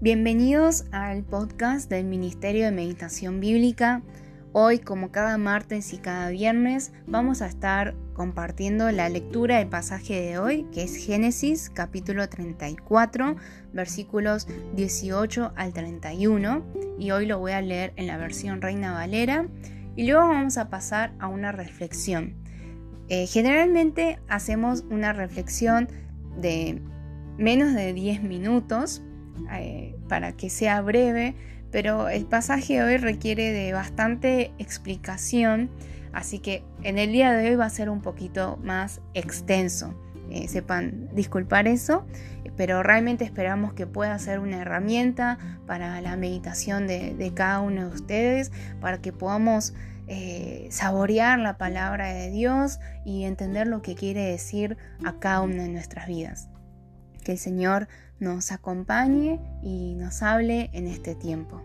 Bienvenidos al podcast del Ministerio de Meditación Bíblica. Hoy, como cada martes y cada viernes, vamos a estar compartiendo la lectura del pasaje de hoy, que es Génesis capítulo 34, versículos 18 al 31. Y hoy lo voy a leer en la versión Reina Valera. Y luego vamos a pasar a una reflexión. Eh, generalmente hacemos una reflexión de menos de 10 minutos eh, para que sea breve, pero el pasaje hoy requiere de bastante explicación, así que en el día de hoy va a ser un poquito más extenso. Eh, sepan disculpar eso, pero realmente esperamos que pueda ser una herramienta para la meditación de, cada uno de ustedes, para que podamos eh, saborear la palabra de Dios y entender lo que quiere decir a cada una de nuestras vidas. Que el Señor nos acompañe y nos hable en este tiempo.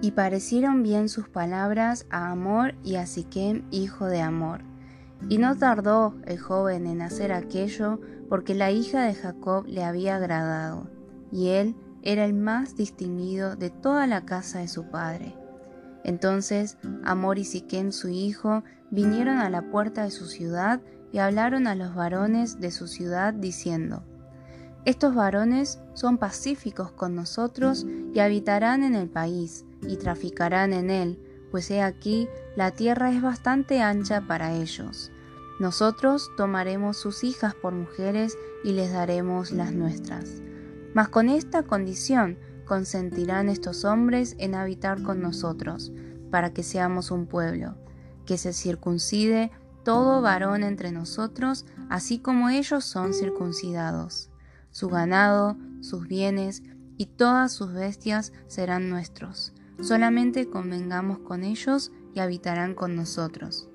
Y parecieron bien sus palabras a Amor y a Siquem, hijo de Amor. Y no tardó el joven en hacer aquello, porque la hija de Jacob le había agradado, y él era el más distinguido de toda la casa de su padre. Entonces Amor y Siquem su hijo vinieron a la puerta de su ciudad y hablaron a los varones de su ciudad diciendo, Estos varones son pacíficos con nosotros y habitarán en el país y traficarán en él, pues he aquí la tierra es bastante ancha para ellos. Nosotros tomaremos sus hijas por mujeres y les daremos las nuestras. Mas con esta condición, consentirán estos hombres en habitar con nosotros, para que seamos un pueblo, que se circuncide todo varón entre nosotros, así como ellos son circuncidados. Su ganado, sus bienes y todas sus bestias serán nuestros. Solamente convengamos con ellos y habitarán con nosotros.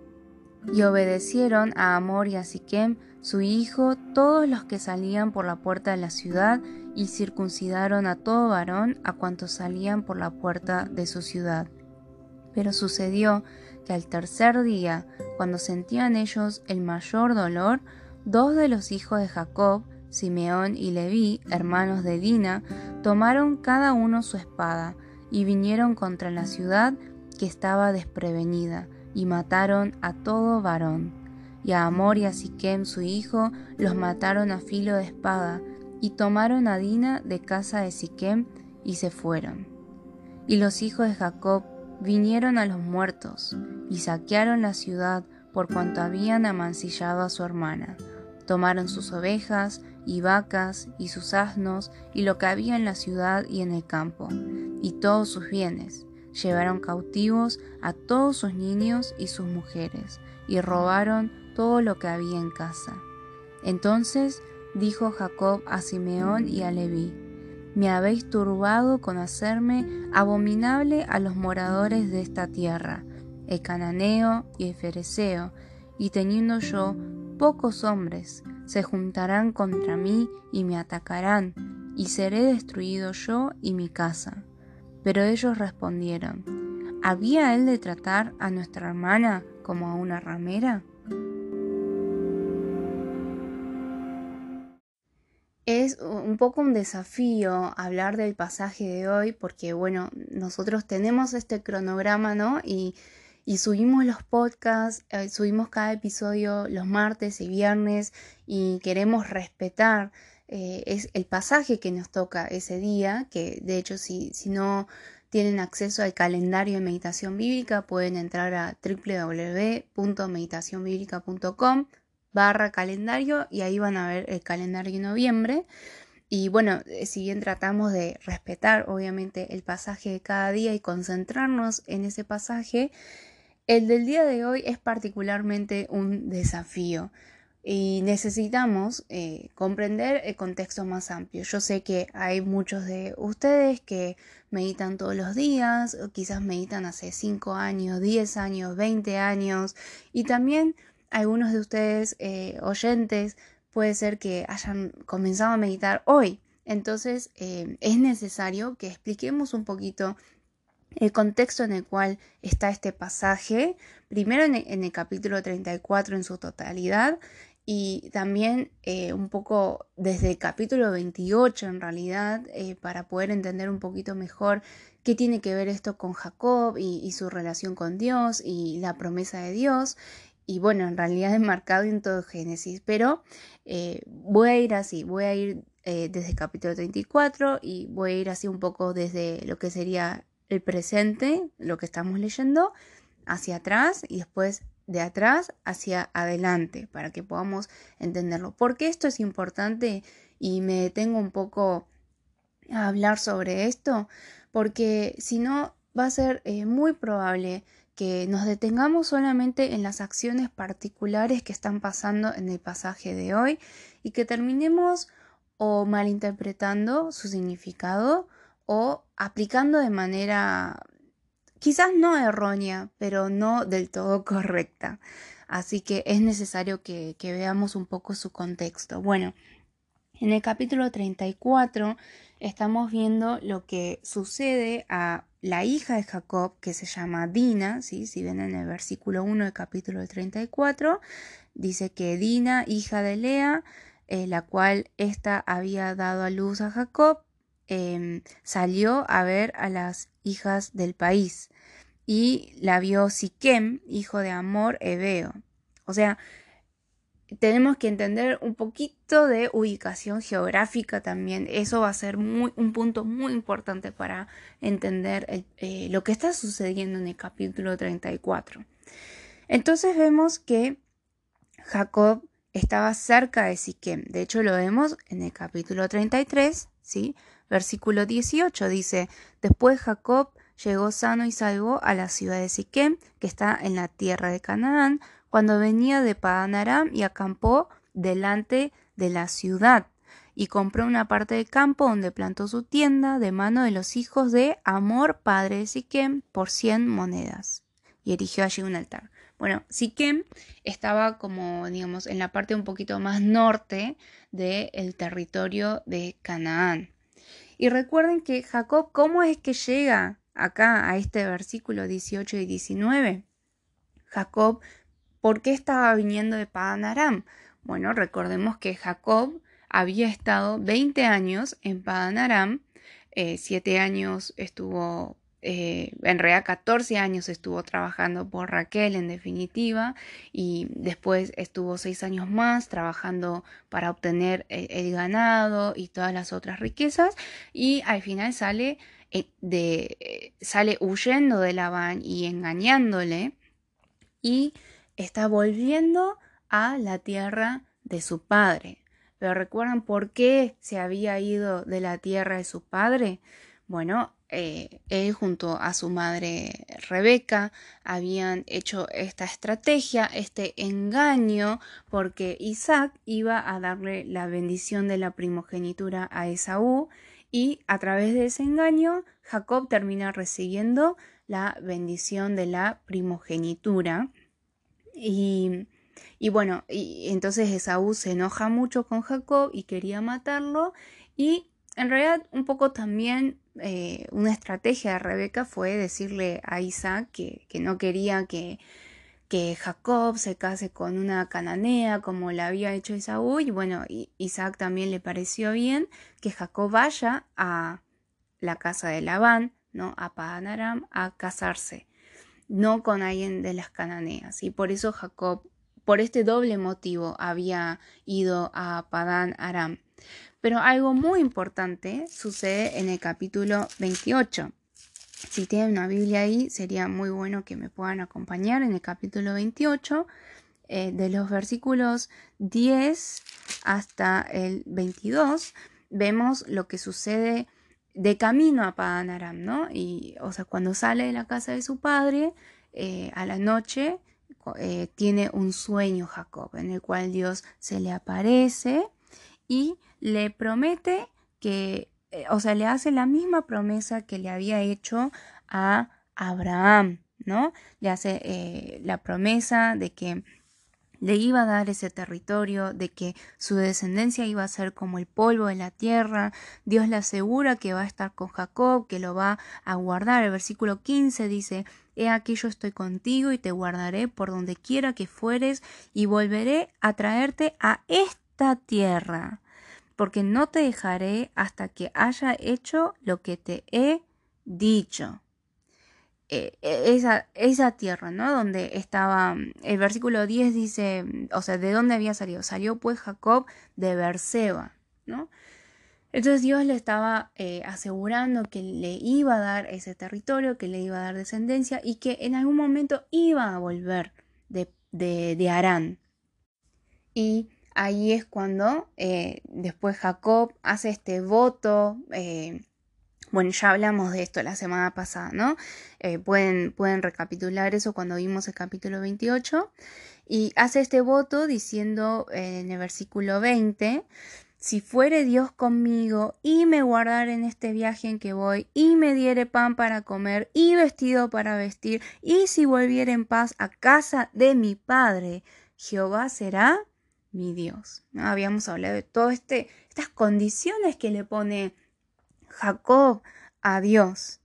Y obedecieron a Amor y a Siquem, su hijo, todos los que salían por la puerta de la ciudad, y circuncidaron a todo varón a cuantos salían por la puerta de su ciudad. Pero sucedió que al tercer día, cuando sentían ellos el mayor dolor, dos de los hijos de Jacob, Simeón y Leví, hermanos de Dina, tomaron cada uno su espada y vinieron contra la ciudad que estaba desprevenida, y mataron a todo varón. Y a Amor y a Siquem su hijo los mataron a filo de espada, y tomaron a Dina de casa de Siquem y se fueron. Y los hijos de Jacob vinieron a los muertos y saquearon la ciudad por cuanto habían amancillado a su hermana. Tomaron sus ovejas y vacas y sus asnos y lo que había en la ciudad y en el campo, y todos sus bienes. Llevaron cautivos a todos sus niños y sus mujeres, y robaron todo lo que había en casa. Entonces dijo Jacob a Simeón y a Leví, me habéis turbado con hacerme abominable a los moradores de esta tierra, el cananeo y el fereceo, y teniendo yo pocos hombres, se juntarán contra mí y me atacarán, y seré destruido yo y mi casa. Pero ellos respondieron, ¿había él de tratar a nuestra hermana como a una ramera? Es un poco un desafío hablar del pasaje de hoy porque, bueno, nosotros tenemos este cronograma, ¿no? Y, subimos los podcasts, eh, subimos cada episodio los martes y viernes y queremos respetar eh, es el pasaje que nos toca ese día, que de hecho si, si no tienen acceso al calendario de meditación bíblica pueden entrar a www.meditacionbiblica.com barra calendario y ahí van a ver el calendario de noviembre. Y bueno, eh, si bien tratamos de respetar obviamente el pasaje de cada día y concentrarnos en ese pasaje, el del día de hoy es particularmente un desafío y necesitamos eh, comprender el contexto más amplio. Yo sé que hay muchos de ustedes que meditan todos los días, o quizás meditan hace 5 años, 10 años, 20 años, y también algunos de ustedes eh, oyentes puede ser que hayan comenzado a meditar hoy. Entonces eh, es necesario que expliquemos un poquito el contexto en el cual está este pasaje, primero en el, capítulo 34 en su totalidad y también eh, un poco desde el capítulo 28 en realidad, para poder entender un poquito mejor qué tiene que ver esto con Jacob y, su relación con Dios y la promesa de Dios. Y bueno, en realidad es marcado en todo Génesis, pero eh, voy a ir así, voy a ir desde el capítulo 34 y voy a ir así un poco desde lo que sería el presente, lo que estamos leyendo, hacia atrás y después de atrás hacia adelante para que podamos entenderlo. ¿Por qué esto es importante? Y me detengo un poco a hablar sobre esto, porque si no va a ser eh, muy probable que nos detengamos solamente en las acciones particulares que están pasando en el pasaje de hoy y que terminemos o malinterpretando su significado o aplicando de manera quizás no errónea, pero no del todo correcta. Así que es necesario que, veamos un poco su contexto. Bueno, en el capítulo 34 estamos viendo lo que sucede a la hija de Jacob, que se llama Dina, ¿sí? si ven en el versículo 1 del capítulo 34, dice que Dina, hija de Lea, eh, la cual ésta había dado a luz a Jacob, Em, salió a ver a las hijas del país y la vio Siquem, hijo de Amor Ebeo. O sea, tenemos que entender un poquito de ubicación geográfica también. Eso va a ser un punto muy importante para entender eh, lo que está sucediendo en el capítulo 34. Entonces vemos que Jacob estaba cerca de Siquem. De hecho, lo vemos en el capítulo 33, ¿sí? Versículo 18 dice, después Jacob llegó sano y salvo a la ciudad de Siquem, que está en la tierra de Canaán, cuando venía de Padan Aram y acampó delante de la ciudad y compró una parte del campo donde plantó su tienda de mano de los hijos de Amor, padre de Siquem, por cien monedas, y erigió allí un altar. Bueno, Siquem estaba como, digamos, en la parte un poquito más norte del territorio de Canaán. Y recuerden que Jacob, ¿cómo es que llega acá a este versículo 18 y 19? Jacob, ¿por qué estaba viniendo de Padan Aram? Bueno, recordemos que Jacob había estado 20 años en Padan Aram, 7 eh, años estuvo eh, en realidad 14 años estuvo trabajando por Raquel en definitiva y después estuvo 6 años más trabajando para obtener el, el, ganado y todas las otras riquezas y al final sale, eh, de, eh, sale huyendo de Labán y engañándole y está volviendo a la tierra de su padre. Pero recuerdan por qué se había ido de la tierra de su padre? Bueno, eh, él junto a su madre Rebeca habían hecho esta estrategia, este engaño, porque Isaac iba a darle la bendición de la primogenitura a Esaú y a través de ese engaño Jacob termina recibiendo la bendición de la primogenitura y, bueno, y entonces Esaú se enoja mucho con Jacob y quería matarlo y en realidad un poco también eh, una estrategia de Rebeca fue decirle a Isaac que, no quería que, que, Jacob se case con una cananea como le había hecho Esaú y bueno, Isaac también le pareció bien que Jacob vaya a la casa de Labán, ¿no? a Padan Aram a casarse, no con alguien de las cananeas y por eso Jacob, por este doble motivo, había ido a Padan Aram. Pero algo muy importante sucede en el capítulo 28. Si tienen una Biblia ahí, sería muy bueno que me puedan acompañar en el capítulo 28, eh, de los versículos 10 hasta el 22. Vemos lo que sucede de camino a Padan Aram, ¿no? Y, o sea, cuando sale de la casa de su padre, eh, a la noche, eh, tiene un sueño Jacob, en el cual Dios se le aparece y le promete que, eh, o sea, le hace la misma promesa que le había hecho a Abraham, ¿no? Le hace la promesa de que le iba a dar ese territorio, de que su descendencia iba a ser como el polvo de la tierra. Dios le asegura que va a estar con Jacob, que lo va a guardar. El versículo 15 dice, He aquí yo estoy contigo y te guardaré por donde quiera que fueres y volveré a traerte a esta tierra, porque no te dejaré hasta que haya hecho lo que te he dicho. Eh, e, esa, tierra, ¿no? Donde estaba, mm, el versículo 10 dice, mm, o sea, ¿de dónde había salido? Salió pues Jacob de Berseba, ¿no? Entonces Dios le estaba eh, asegurando que le iba a dar ese territorio, que le iba a dar descendencia y que en algún momento iba a volver de, de, Arán. Y ahí es cuando eh, después Jacob hace este voto bueno, ya hablamos de esto la semana pasada, ¿no? Eh, pueden, pueden recapitular eso cuando vimos el capítulo 28. Y hace este voto diciendo eh, en el versículo 20, si fuere Dios conmigo y me guardar en este viaje en que voy y me diere pan para comer y vestido para vestir y si volviera en paz a casa de mi Padre, Jehová será mi Dios. Habíamos hablado de todas este, estas condiciones que le pone Jacob a Dios.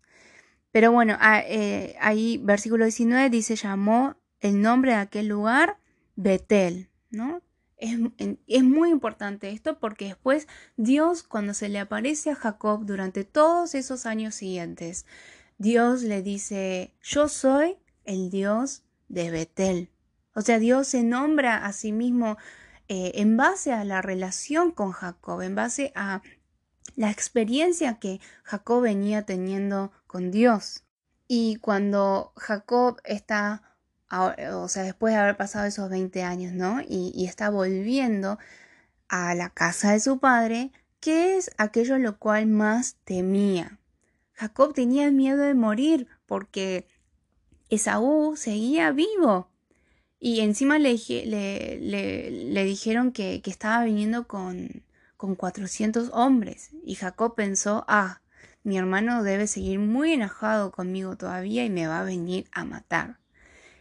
Pero bueno, eh, ahí versículo 19 dice, llamó el nombre de aquel lugar Betel, ¿no? Es, es, muy importante esto porque después Dios cuando se le aparece a Jacob durante todos esos años siguientes, Dios le dice, yo soy el Dios de Betel. O sea, Dios se nombra a sí mismo eh, en base a la relación con Jacob, en base a la experiencia que Jacob venía teniendo con Dios. Y cuando Jacob está, o sea, después de haber pasado esos 20 años, ¿no? Y, está volviendo a la casa de su padre, ¿qué es aquello lo cual más temía? Jacob tenía miedo de morir porque Esaú seguía vivo. Y encima le, le, dijeron que, que estaba viniendo con, con cuatrocientos hombres, y Jacob pensó, ah, mi hermano debe seguir muy enojado conmigo todavía y me va a venir a matar.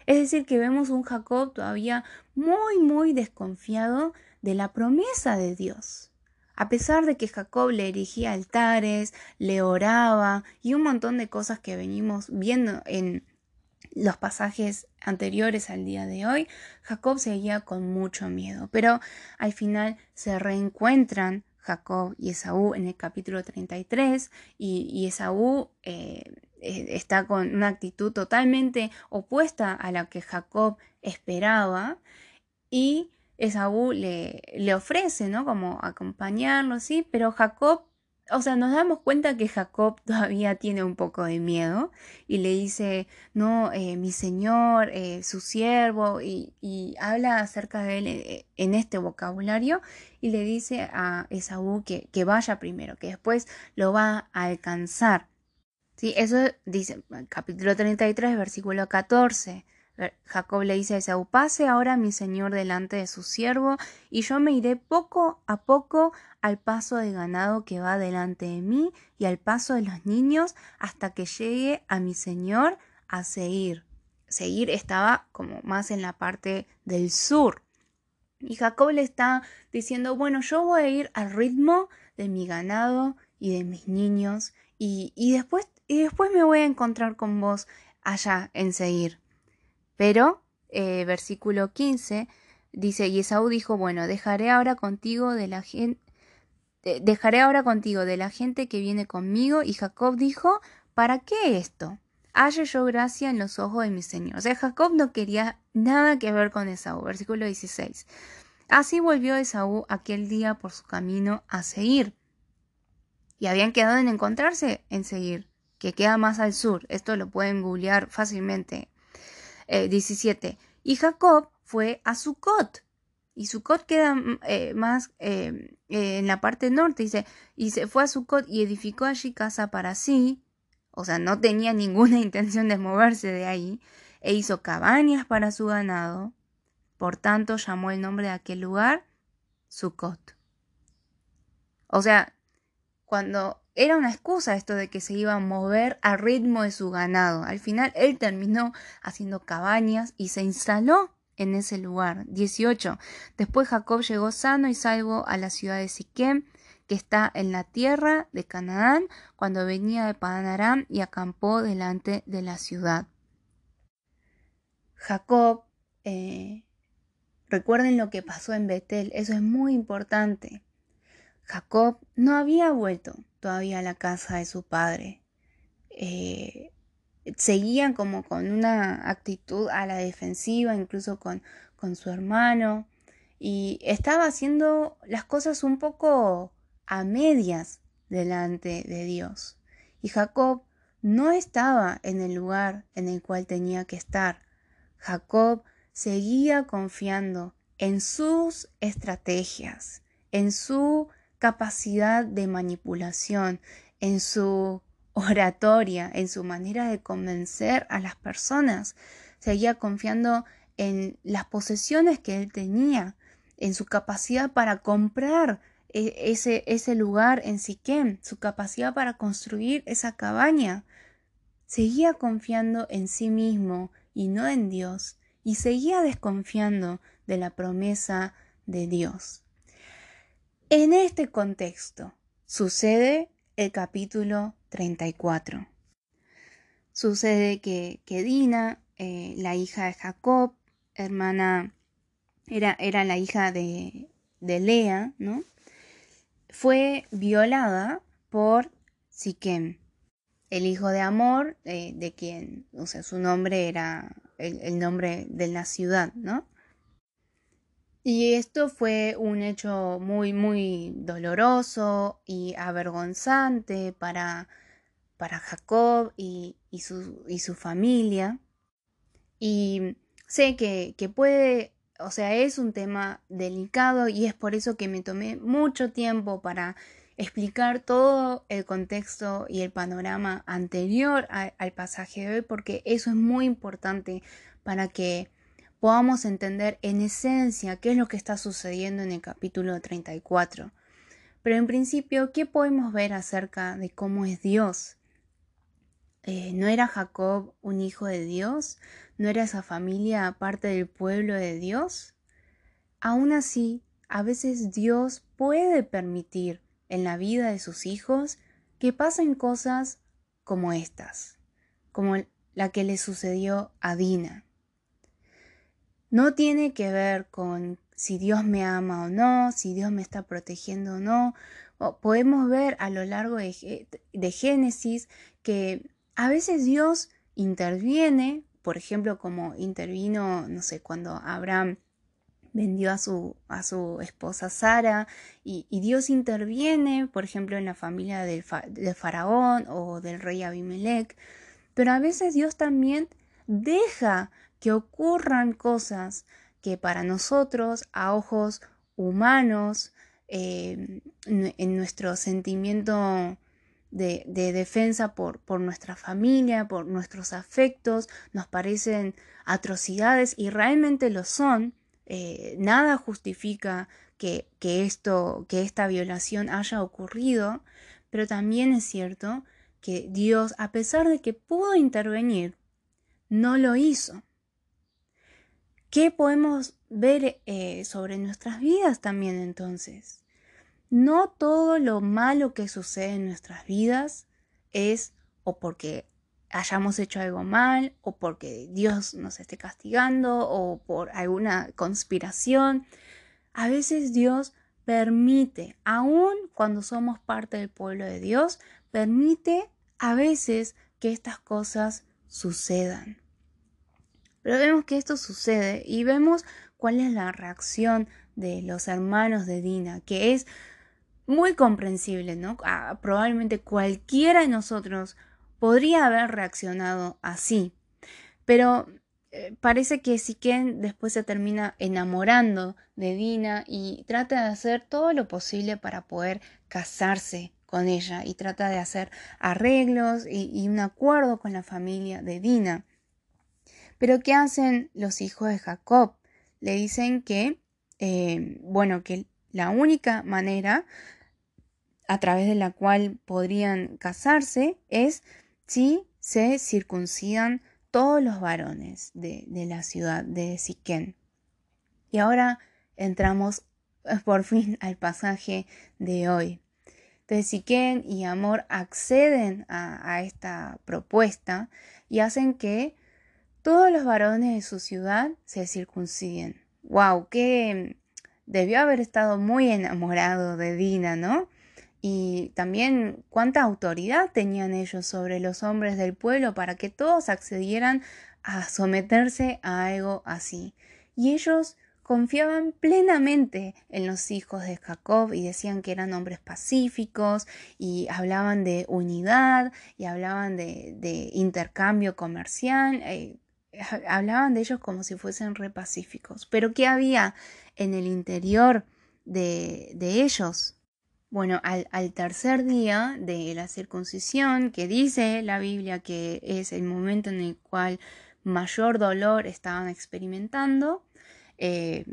Es decir, que vemos un Jacob todavía muy, muy desconfiado de la promesa de Dios. A pesar de que Jacob le erigía altares, le oraba y un montón de cosas que venimos viendo en los pasajes anteriores al día de hoy, Jacob seguía con mucho miedo, pero al final se reencuentran Jacob y Esaú en el capítulo 33 y, y Esaú eh, eh, está con una actitud totalmente opuesta a la que Jacob esperaba y Esaú le, le ofrece, ¿no? Como acompañarlo, sí, pero Jacob o sea, nos damos cuenta que Jacob todavía tiene un poco de miedo y le dice, no, eh, mi señor, eh, su siervo, y, habla acerca de él eh, en este vocabulario y le dice a Esaú que, que vaya primero, que después lo va a alcanzar. Sí, eso dice capítulo 33, versículo 14. Jacob le dice a Esaú, pase ahora mi señor delante de su siervo, y yo me iré poco a poco al paso de ganado que va delante de mí y al paso de los niños hasta que llegue a mi señor a seguir. Seguir estaba como más en la parte del sur. Y Jacob le está diciendo, bueno, yo voy a ir al ritmo de mi ganado y de mis niños y, y después, y después me voy a encontrar con vos allá en seguir. Pero, eh, versículo 15, dice, y Esaú dijo, bueno, dejaré ahora contigo de la gente, dejaré ahora contigo de la gente que viene conmigo, y Jacob dijo, ¿para qué esto? Halle yo gracia en los ojos de mi Señor. O sea, Jacob no quería nada que ver con Esaú. Versículo 16. Así volvió Esaú aquel día por su camino a seguir. Y habían quedado en encontrarse en seguir, que queda más al sur. Esto lo pueden googlear fácilmente 17. Eh, y Jacob fue a Sucot. Y Sucot queda mm, eh, más eh, en la parte norte. Dice, y se fue a Sucot y edificó allí casa para sí. O sea, no tenía ninguna intención de moverse de ahí. E hizo cabañas para su ganado. Por tanto, llamó el nombre de aquel lugar Sucot. O sea, cuando era una excusa esto de que se iba a mover al ritmo de su ganado. Al final él terminó haciendo cabañas y se instaló en ese lugar. 18. Después Jacob llegó sano y salvo a la ciudad de Siquem, que está en la tierra de Canaán, cuando venía de Padán y acampó delante de la ciudad. Jacob, eh, recuerden lo que pasó en Betel, eso es muy importante. Jacob no había vuelto todavía la casa de su padre. Eh, seguía como con una actitud a la defensiva, incluso con, con su hermano, y estaba haciendo las cosas un poco a medias delante de Dios. Y Jacob no estaba en el lugar en el cual tenía que estar. Jacob seguía confiando en sus estrategias, en su capacidad de manipulación, en su oratoria, en su manera de convencer a las personas. Seguía confiando en las posesiones que él tenía, en su capacidad para comprar e, ese, ese lugar en Siquem, su capacidad para construir esa cabaña. Seguía confiando en sí mismo y no en Dios, y seguía desconfiando de la promesa de Dios. En este contexto sucede el capítulo 34. Sucede que, Dina, eh, la hija de Jacob, hermana, era, era la hija de, de Lea, ¿no? Fue violada por Siquem, el hijo de Amor, eh, de quien, o sea, su nombre era el nombre de la ciudad, ¿no? Y esto fue un hecho muy, muy doloroso y avergonzante para, para Jacob y, su, y, su, familia. Y sé que, que puede, o sea, es un tema delicado y es por eso que me tomé mucho tiempo para explicar todo el contexto y el panorama anterior al pasaje de hoy, porque eso es muy importante para que podamos entender en esencia qué es lo que está sucediendo en el capítulo 34. Pero en principio, ¿qué podemos ver acerca de cómo es Dios? Eh, ¿No era Jacob un hijo de Dios? ¿No era esa familia parte del pueblo de Dios? Aún así, a veces Dios puede permitir en la vida de sus hijos que pasen cosas como estas, como la que le sucedió a Dina. No tiene que ver con si Dios me ama o no, si Dios me está protegiendo o no. podemos ver a lo largo de, Génesis que a veces Dios interviene, por ejemplo, como intervino, no sé, cuando Abraham vendió a su, a su esposa Sara y, Dios interviene, por ejemplo, en la familia del, faraón o del rey Abimelech, pero a veces Dios también deja que ocurran cosas que para nosotros, a ojos humanos, eh, en nuestro sentimiento de, defensa por, por, nuestra familia, por nuestros afectos, nos parecen atrocidades y realmente lo son. Eh, nada justifica que, que, esto, que esta violación haya ocurrido, pero también es cierto que Dios, a pesar de que pudo intervenir, no lo hizo. ¿Qué podemos ver eh, sobre nuestras vidas también entonces? No todo lo malo que sucede en nuestras vidas es o porque hayamos hecho algo mal o porque Dios nos esté castigando o por alguna conspiración. A veces Dios permite, aun cuando somos parte del pueblo de Dios, permite a veces que estas cosas sucedan. Pero vemos que esto sucede y vemos cuál es la reacción de los hermanos de Dina, que es muy comprensible, ¿no? Ah, probablemente cualquiera de nosotros podría haber reaccionado así. Pero eh, parece que Siquén después se termina enamorando de Dina y trata de hacer todo lo posible para poder casarse con ella y trata de hacer arreglos y un acuerdo con la familia de Dina. Pero ¿qué hacen los hijos de Jacob? Le dicen que, eh, bueno, que la única manera a través de la cual podrían casarse es si se circuncidan todos los varones de, la ciudad de Siquén. Y ahora entramos eh, por fin al pasaje de hoy. Entonces Siquén y Amor acceden a, a esta propuesta y hacen que todos los varones de su ciudad se circunciden. ¡Wow! Que debió haber estado muy enamorado de Dina, ¿no? Y también cuánta autoridad tenían ellos sobre los hombres del pueblo para que todos accedieran a someterse a algo así. Y ellos confiaban plenamente en los hijos de Jacob y decían que eran hombres pacíficos y hablaban de unidad y hablaban de, intercambio comercial, eh, hablaban de ellos como si fuesen re pacíficos. Pero ¿qué había en el interior de, de ellos? Bueno, al, al, tercer día de la circuncisión, que dice la Biblia que es el momento en el cual mayor dolor estaban experimentando, eh,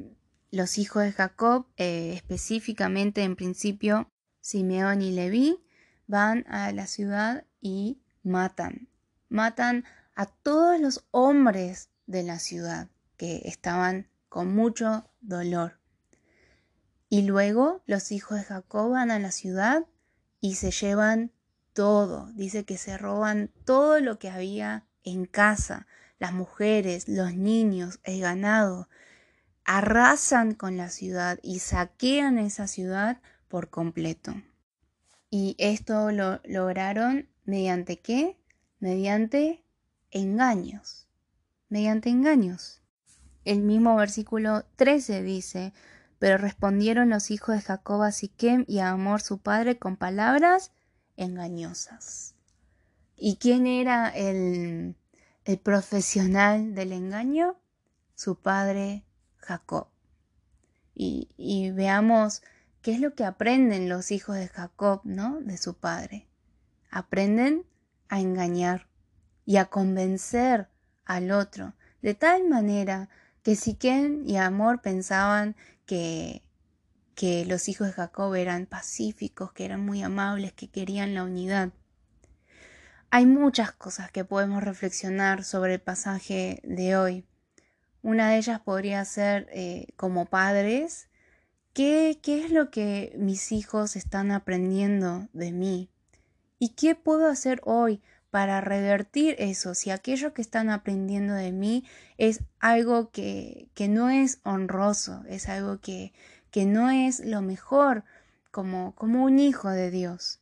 los hijos de Jacob, eh, específicamente en principio Simeón y Leví, van a la ciudad y matan. Matan a todos los hombres de la ciudad que estaban con mucho dolor. Y luego los hijos de Jacob van a la ciudad y se llevan todo. Dice que se roban todo lo que había en casa, las mujeres, los niños, el ganado. Arrasan con la ciudad y saquean esa ciudad por completo. Y esto lo lograron mediante qué? Mediante engaños. Mediante engaños. El mismo versículo 13 dice, pero respondieron los hijos de Jacob a Siquem y a Amor su padre con palabras engañosas. ¿Y quién era el, el profesional del engaño? Su padre Jacob. Y, y, veamos qué es lo que aprenden los hijos de Jacob, ¿no? De su padre. Aprenden a engañar y a convencer al otro, de tal manera que Siquem y Amor pensaban que, que los hijos de Jacob eran pacíficos, que eran muy amables, que querían la unidad. Hay muchas cosas que podemos reflexionar sobre el pasaje de hoy. Una de ellas podría ser eh, como padres, ¿qué, ¿qué es lo que mis hijos están aprendiendo de mí? ¿Y qué puedo hacer hoy para revertir eso, si aquello que están aprendiendo de mí es algo que, que no es honroso, es algo que, que no es lo mejor como, como un hijo de Dios.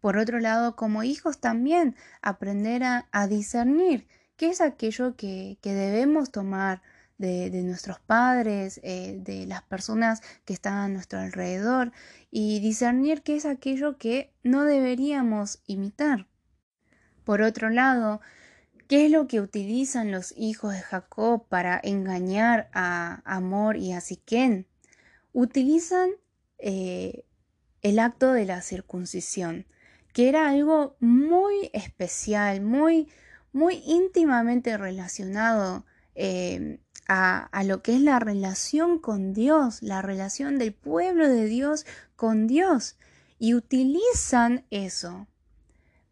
Por otro lado, como hijos también aprender a, a discernir qué es aquello que, que debemos tomar de, de, nuestros padres, eh, de las personas que están a nuestro alrededor y discernir qué es aquello que no deberíamos imitar. Por otro lado, ¿qué es lo que utilizan los hijos de Jacob para engañar a Amor y a Siquén? Utilizan eh, el acto de la circuncisión, que era algo muy especial, muy, muy íntimamente relacionado eh, a, a, lo que es la relación con Dios, la relación del pueblo de Dios con Dios. Y utilizan eso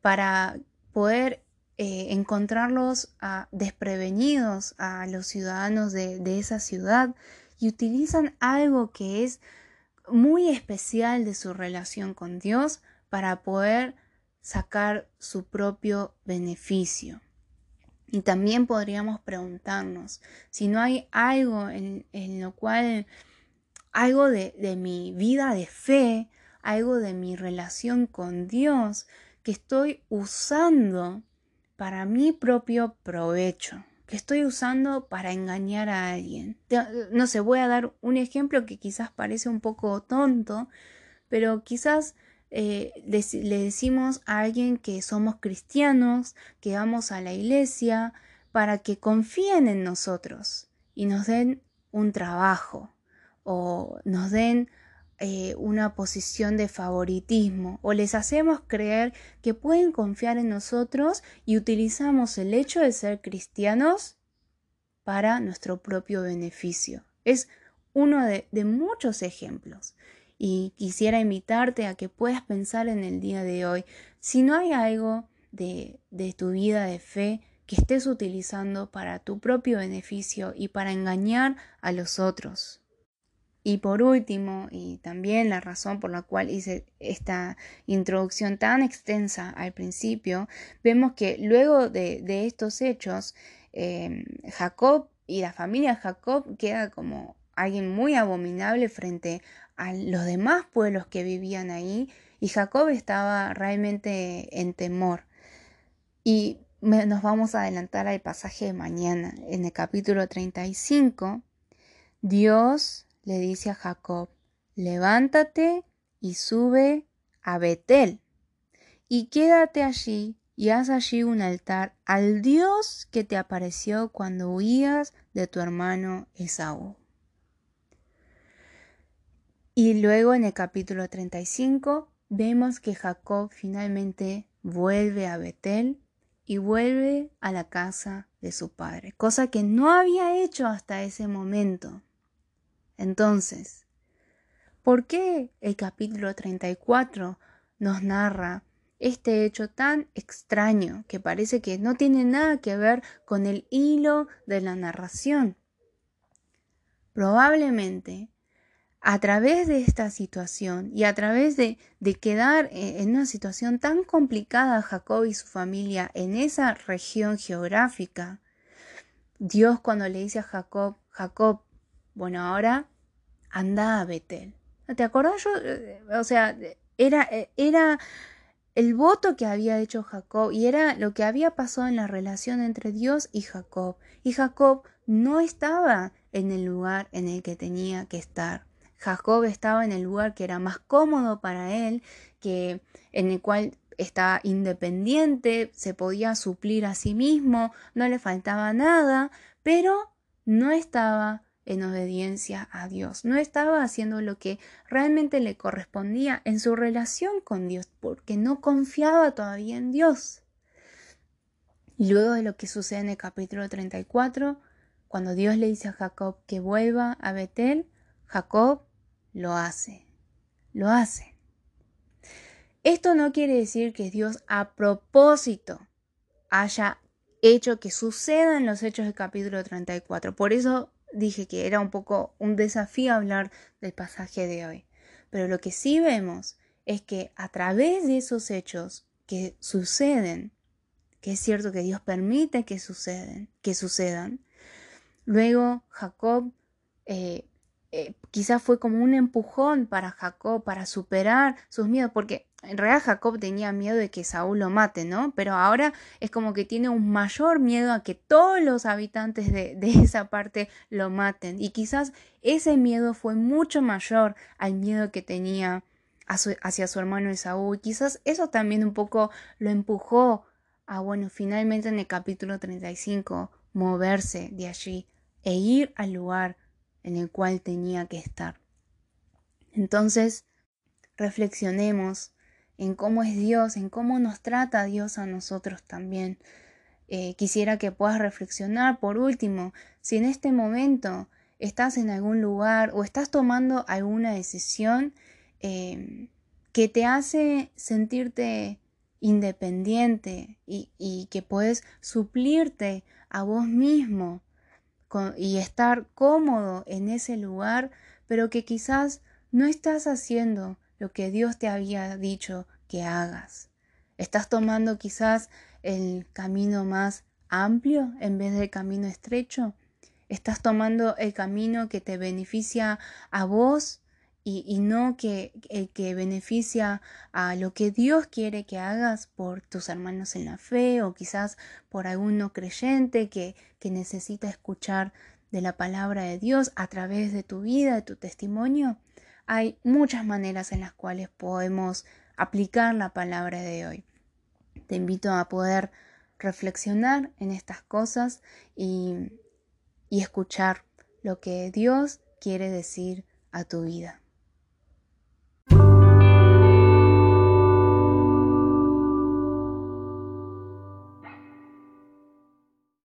para poder eh, encontrarlos desprevenidos a los ciudadanos de, esa ciudad y utilizan algo que es muy especial de su relación con Dios para poder sacar su propio beneficio. Y también podríamos preguntarnos si no hay algo en, lo cual, algo de, mi vida de fe, algo de mi relación con Dios, que estoy usando para mi propio provecho, que estoy usando para engañar a alguien. No sé, voy a dar un ejemplo que quizás parece un poco tonto, pero quizás eh, le, le decimos a alguien que somos cristianos, que vamos a la iglesia, para que confíen en nosotros y nos den un trabajo o nos den eh, una posición de favoritismo o les hacemos creer que pueden confiar en nosotros y utilizamos el hecho de ser cristianos para nuestro propio beneficio. Es uno de, de muchos ejemplos y quisiera invitarte a que puedas pensar en el día de hoy si no hay algo de, de tu vida de fe que estés utilizando para tu propio beneficio y para engañar a los otros. Y por último, y también la razón por la cual hice esta introducción tan extensa al principio, vemos que luego de, estos hechos, em, Jacob y la familia Jacob queda como alguien muy abominable frente a los demás pueblos que vivían ahí y Jacob estaba realmente en temor. Y nos vamos a adelantar al pasaje de mañana. En el capítulo 35, Dios le dice a Jacob, levántate y sube a Betel y quédate allí y haz allí un altar al Dios que te apareció cuando huías de tu hermano Esaú. Y luego en el capítulo 35 vemos que Jacob finalmente vuelve a Betel y vuelve a la casa de su padre, cosa que no había hecho hasta ese momento. Entonces, ¿por qué el capítulo 34 nos narra este hecho tan extraño que parece que no tiene nada que ver con el hilo de la narración. Probablemente a través de esta situación y a través de, quedar e, en una situación tan complicada Jacob y su familia en esa región geográfica, Dios cuando le dice a Jacob, Jacob, bueno, ahora anda a Betel. ¿Te acordás? Yo, eh, o sea, era, eh, era el voto que había hecho Jacob y era lo que había pasado en la relación entre Dios y Jacob. Y Jacob no estaba en el lugar en el que tenía que estar. Jacob estaba en el lugar que era más cómodo para él, que en el cual estaba independiente, se podía suplir a sí mismo, no le faltaba nada, pero no estaba en obediencia a Dios. No estaba haciendo lo que realmente le correspondía en su relación con Dios, porque no confiaba todavía en Dios. Y luego de lo que sucede en el capítulo 34, cuando Dios le dice a Jacob que vuelva a Betel, Jacob lo hace. Lo hace. Esto no quiere decir que Dios a propósito haya hecho que sucedan los hechos del capítulo 34. Por eso dije que era un poco un desafío hablar del pasaje de hoy. Pero lo que sí vemos es que a través de esos hechos que suceden, que es cierto que Dios permite que suceden, que sucedan, luego Jacob eh, eh, quizás fue como un empujón para Jacob para superar sus miedos, porque en realidad Jacob tenía miedo de que Saúl lo mate, ¿no? Pero ahora es como que tiene un mayor miedo a que todos los habitantes de, esa parte lo maten. Y quizás ese miedo fue mucho mayor al miedo que tenía hacia su hermano Saúl. Quizás eso también un poco lo empujó a, bueno, finalmente en el capítulo 35, moverse de allí e ir al lugar en el cual tenía que estar. Entonces, reflexionemos en cómo es Dios, en cómo nos trata Dios a nosotros también. Eh, quisiera que puedas reflexionar por último, si en este momento estás en algún lugar o estás tomando alguna decisión em, que te hace sentirte independiente y, que puedes suplirte a vos mismo y estar cómodo en ese lugar, pero que quizás no estás haciendo lo que Dios te había dicho que hagas. Estás tomando quizás el camino más amplio en vez del camino estrecho. Estás tomando el camino que te beneficia a vos y, no que el que beneficia a lo que Dios quiere que hagas por tus hermanos en la fe o quizás por algún no creyente que, que necesita escuchar de la palabra de Dios a través de tu vida, de tu testimonio. Hay muchas maneras en las cuales podemos aplicar la palabra de hoy. Te invito a poder reflexionar en estas cosas y, y escuchar lo que Dios quiere decir a tu vida.